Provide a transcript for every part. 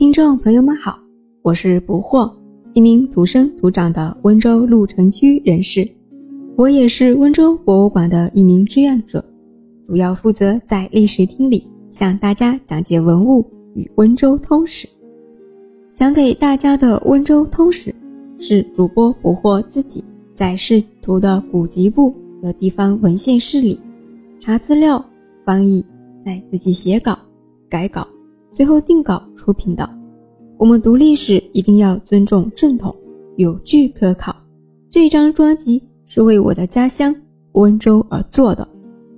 听众朋友们好，我是不惑，一名土生土长的温州鹿城区人士，我也是温州博物馆的一名志愿者，主要负责在历史厅里向大家讲解文物与温州通史。讲给大家的温州通史是主播不惑自己在视图的古籍部和地方文献室里查资料、翻译，再自己写稿、改稿。最后定稿出品的。我们读历史一定要尊重正统，有据可考。这张专辑是为我的家乡温州而做的，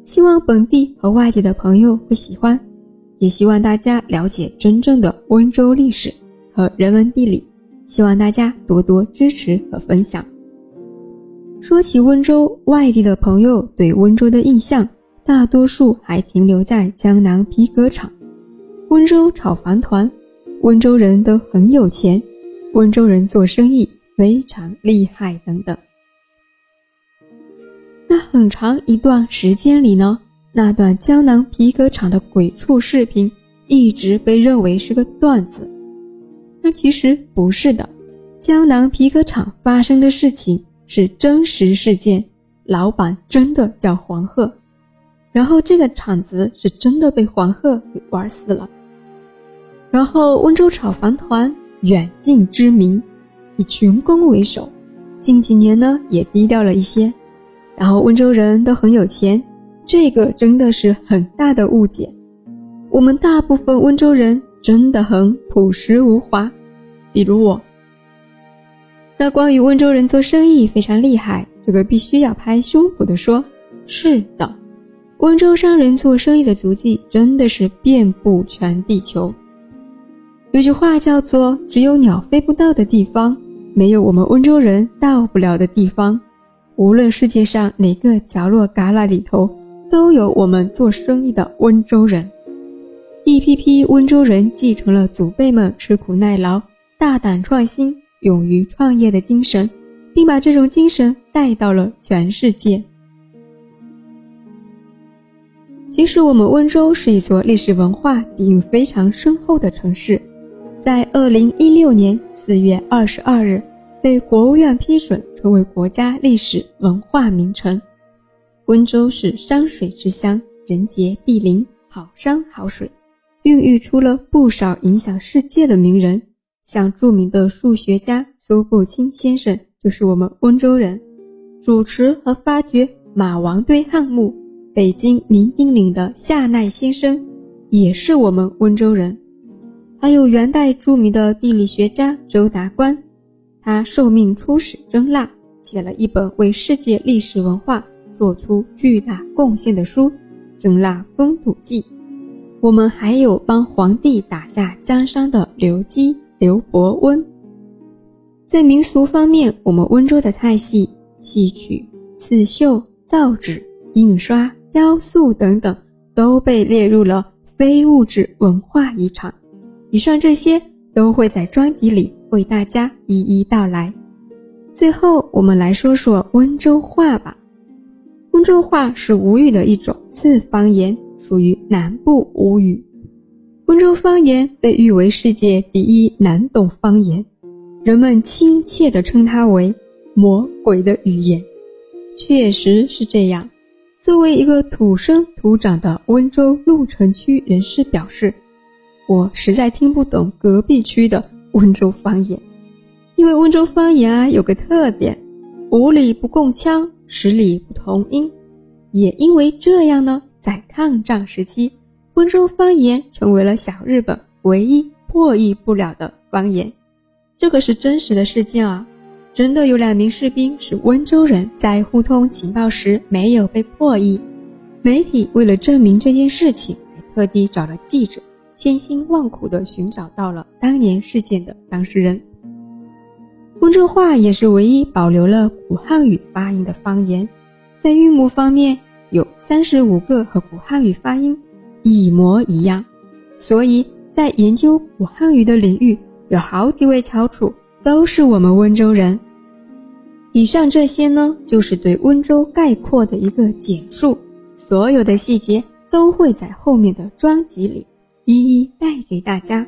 希望本地和外地的朋友会喜欢，也希望大家了解真正的温州历史和人文地理。希望大家多多支持和分享。说起温州，外地的朋友对温州的印象，大多数还停留在江南皮革厂。温州炒房团，温州人都很有钱，温州人做生意非常厉害等等。那很长一段时间里呢，那段江南皮革厂的鬼畜视频一直被认为是个段子。那其实不是的，江南皮革厂发生的事情是真实事件，老板真的叫黄鹤，然后这个厂子是真的被黄鹤给玩死了。然后温州炒房团远近知名，以群攻为首。近几年呢也低调了一些。然后温州人都很有钱，这个真的是很大的误解。我们大部分温州人真的很朴实无华，比如我。那关于温州人做生意非常厉害，这个必须要拍胸脯的说，是的，温州商人做生意的足迹真的是遍布全地球。有句话叫做“只有鸟飞不到的地方，没有我们温州人到不了的地方”。无论世界上哪个角落旮旯里头，都有我们做生意的温州人。一批批温州人继承了祖辈们吃苦耐劳、大胆创新、勇于创业的精神，并把这种精神带到了全世界。其实，我们温州是一座历史文化底蕴非常深厚的城市。在二零一六年四月二十二日，被国务院批准成为国家历史文化名城。温州是山水之乡，人杰地灵，好山好水，孕育出了不少影响世界的名人。像著名的数学家苏步青先生就是我们温州人，主持和发掘马王堆汉墓，北京明英陵的夏奈先生也是我们温州人。还有元代著名的地理学家周达观，他受命出使征腊，写了一本为世界历史文化做出巨大贡献的书《征腊风土记》。我们还有帮皇帝打下江山的刘基、刘伯温。在民俗方面，我们温州的菜系、戏曲、刺绣、造纸、印刷、雕塑等等，都被列入了非物质文化遗产。以上这些都会在专辑里为大家一一道来。最后，我们来说说温州话吧。温州话是吴语的一种次方言，属于南部吴语。温州方言被誉为世界第一难懂方言，人们亲切地称它为“魔鬼的语言”。确实是这样。作为一个土生土长的温州鹿城区人士，表示。我实在听不懂隔壁区的温州方言，因为温州方言啊有个特点，五里不共腔，十里不同音。也因为这样呢，在抗战时期，温州方言成为了小日本唯一破译不了的方言。这可是真实的事件啊！真的有两名士兵是温州人，在互通情报时没有被破译。媒体为了证明这件事情，还特地找了记者。千辛万苦地寻找到了当年事件的当事人。温州话也是唯一保留了古汉语发音的方言，在韵母方面有三十五个和古汉语发音一模一样，所以在研究古汉语的领域，有好几位翘楚都是我们温州人。以上这些呢，就是对温州概括的一个简述，所有的细节都会在后面的专辑里。一一带给大家，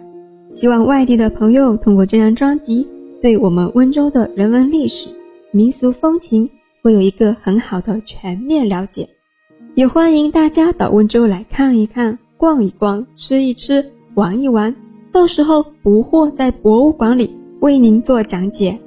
希望外地的朋友通过这张专辑，对我们温州的人文历史、民俗风情会有一个很好的全面了解。也欢迎大家到温州来看一看、逛一逛、吃一吃、玩一玩。到时候不惑在博物馆里为您做讲解。